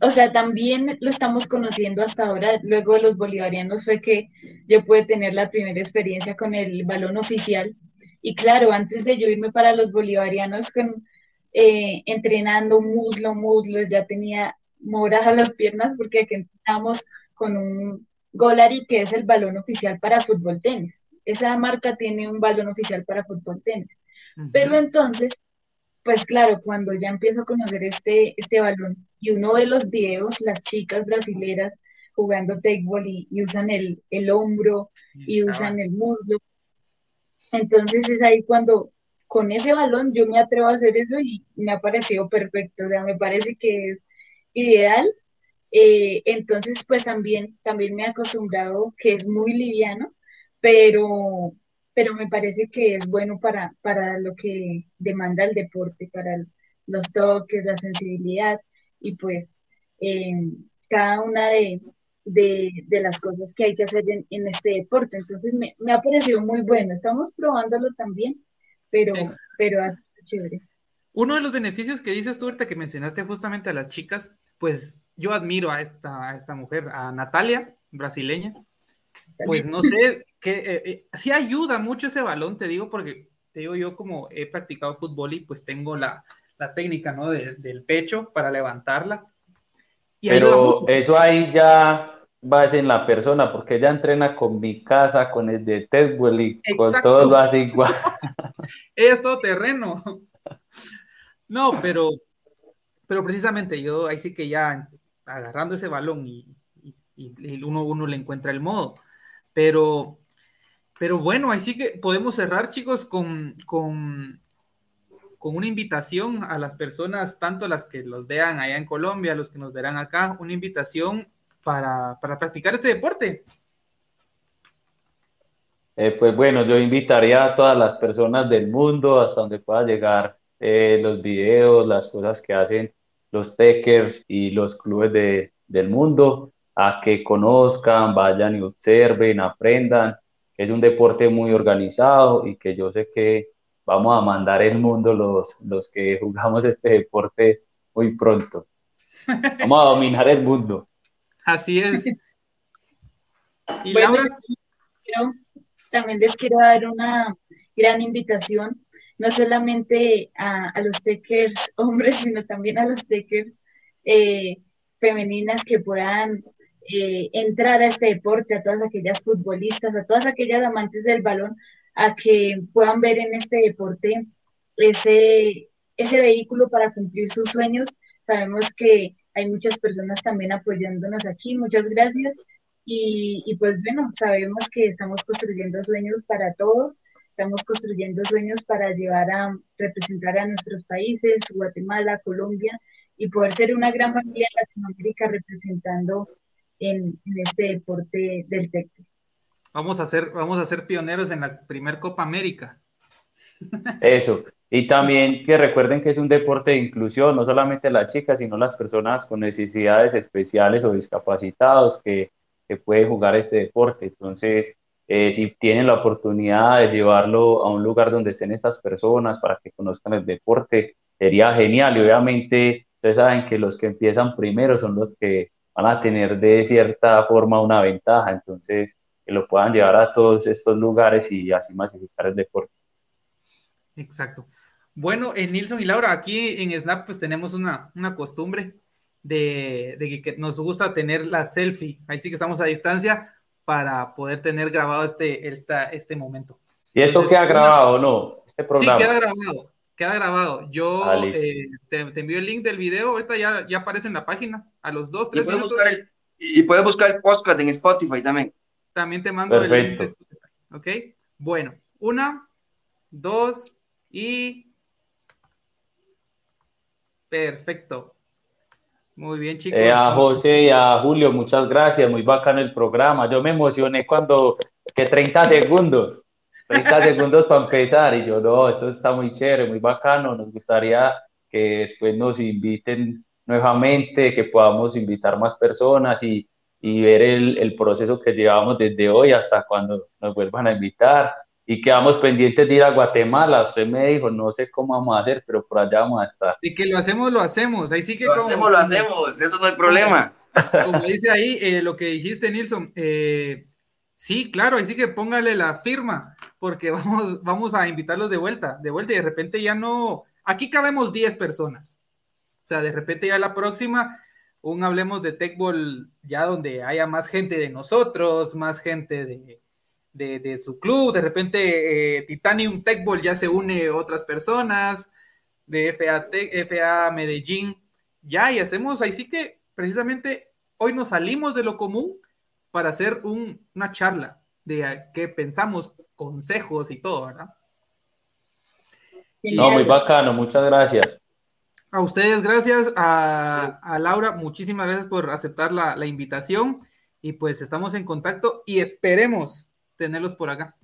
o sea, también lo estamos conociendo hasta ahora, luego los bolivarianos fue que yo pude tener la primera experiencia con el balón oficial. Y claro, antes de yo irme para los bolivarianos con, eh, entrenando muslo, muslos, ya tenía moradas las piernas porque aquí entrenamos con un Golari que es el balón oficial para fútbol tenis. Esa marca tiene un balón oficial para fútbol tenis. Pero entonces, pues claro, cuando ya empiezo a conocer este, este balón y uno ve los videos, las chicas brasileras jugando takeball y, y usan el, el hombro y usan el muslo. Entonces es ahí cuando con ese balón yo me atrevo a hacer eso y me ha parecido perfecto, o sea, me parece que es ideal. Eh, entonces, pues también, también me he acostumbrado que es muy liviano, pero, pero me parece que es bueno para, para lo que demanda el deporte, para los toques, la sensibilidad y pues eh, cada una de, de, de, las cosas que hay que hacer en, en este deporte. Entonces me, me, ha parecido muy bueno. Estamos probándolo también, pero, pero ha sido chévere. Uno de los beneficios que dices tú ahorita que mencionaste justamente a las chicas, pues yo admiro a esta, a esta mujer, a Natalia, brasileña. Pues no sé, que eh, eh, sí ayuda mucho ese balón, te digo, porque te digo yo como he practicado fútbol y pues tengo la, la técnica, ¿no? De, del pecho para levantarla. Y Pero eso ahí ya va en la persona, porque ella entrena con mi casa, con el de Tedwell y con todo lo hace igual. ella es todo terreno. No, pero, pero precisamente yo ahí sí que ya agarrando ese balón y, y, y uno, uno le encuentra el modo. Pero, pero bueno, ahí sí que podemos cerrar, chicos, con, con, con una invitación a las personas, tanto las que los vean allá en Colombia, los que nos verán acá, una invitación para, para practicar este deporte. Eh, pues bueno, yo invitaría a todas las personas del mundo hasta donde pueda llegar eh, los videos, las cosas que hacen los techers y los clubes de, del mundo a que conozcan, vayan y observen, aprendan. Es un deporte muy organizado y que yo sé que vamos a mandar el mundo los, los que jugamos este deporte muy pronto. Vamos a dominar el mundo. Así es. Y bueno, también les quiero dar una gran invitación, no solamente a, a los techers hombres, sino también a los techers eh, femeninas que puedan eh, entrar a este deporte, a todas aquellas futbolistas, a todas aquellas amantes del balón, a que puedan ver en este deporte ese, ese vehículo para cumplir sus sueños. Sabemos que hay muchas personas también apoyándonos aquí, muchas gracias. Y, y, pues bueno, sabemos que estamos construyendo sueños para todos, estamos construyendo sueños para llevar a representar a nuestros países, Guatemala, Colombia, y poder ser una gran familia en Latinoamérica representando en, en este deporte del TECTE. Vamos a ser, vamos a ser pioneros en la primer Copa América. Eso. Y también que recuerden que es un deporte de inclusión, no solamente las chicas, sino las personas con necesidades especiales o discapacitados que, que pueden jugar este deporte. Entonces, eh, si tienen la oportunidad de llevarlo a un lugar donde estén estas personas para que conozcan el deporte, sería genial. Y obviamente, ustedes saben que los que empiezan primero son los que van a tener de cierta forma una ventaja. Entonces, que lo puedan llevar a todos estos lugares y así masificar el deporte. Exacto. Bueno, en Nilson y Laura, aquí en Snap pues tenemos una, una costumbre de, de, que nos gusta tener la selfie. Ahí sí que estamos a distancia para poder tener grabado este, esta, este momento. ¿Y Entonces, queda grabado o no? Este programa. Sí, queda grabado. Queda grabado. Yo ah, eh, te, te, envío el link del video. Ahorita ya, ya aparece en la página. A los dos, tres y puedes minutos. Buscar el, y puedes buscar el podcast en Spotify también. También te mando Perfecto. el link de Spotify. ¿Ok? Bueno, una, dos y. Perfecto. Muy bien, chicos. Eh, a José y a Julio, muchas gracias. Muy bacano el programa. Yo me emocioné cuando. que 30 segundos. 30 segundos para empezar. Y yo, no, eso está muy chévere, muy bacano. Nos gustaría que después nos inviten nuevamente, que podamos invitar más personas y y ver el, el proceso que llevamos desde hoy hasta cuando nos vuelvan a invitar y quedamos pendientes de ir a Guatemala. Usted me dijo, no sé cómo vamos a hacer, pero por allá vamos a estar. Y que lo hacemos, lo hacemos. Ahí sí que lo hacemos, lo hacemos. Eso no hay problema. Como dice ahí, eh, lo que dijiste, Nilsson, eh, sí, claro, ahí sí que póngale la firma, porque vamos, vamos a invitarlos de vuelta, de vuelta, y de repente ya no, aquí cabemos 10 personas. O sea, de repente ya la próxima, un hablemos de Techball ya donde haya más gente de nosotros, más gente de, de, su club, de repente eh, Titanium Tech Ball ya se une otras personas, de FA, FA Medellín, ya, y hacemos, ahí sí que precisamente hoy nos salimos de lo común para hacer una charla de qué pensamos, consejos y todo, ¿verdad? No, muy bacano, muchas gracias. A ustedes, gracias. A, Laura, muchísimas gracias por aceptar la, la, invitación. Y pues estamos en contacto y esperemos tenerlos por acá.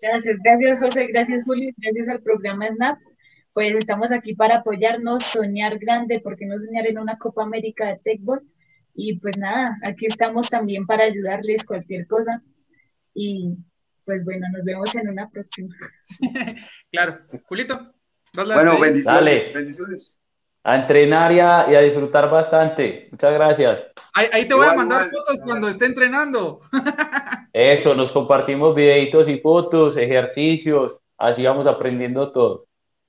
Gracias, gracias José, gracias Julio, gracias al programa SNAP. Pues estamos aquí para apoyarnos, soñar grande, porque no soñar en una Copa América de Tecbol. Y pues nada, aquí estamos también para ayudarles cualquier cosa. Y pues bueno, nos vemos en una próxima. claro, Julito. Bueno, bendiciones, bendiciones. A entrenar y a, disfrutar bastante. Muchas gracias. Ahí, te voy a mandar fotos cuando esté entrenando. Eso, nos compartimos videitos y fotos, ejercicios, así vamos aprendiendo todo.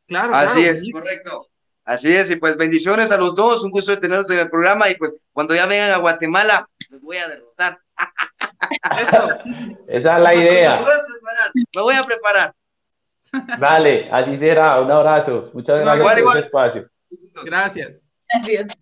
Claro. Así es, correcto. Así es, y pues bendiciones a los dos, un gusto de tenerlos en el programa y pues cuando ya vengan a Guatemala, los voy a derrotar. Eso. Esa es la idea. Me voy a preparar, me voy a preparar. Dale, así será, un abrazo. Muchas gracias por este espacio. Gracias. Gracias.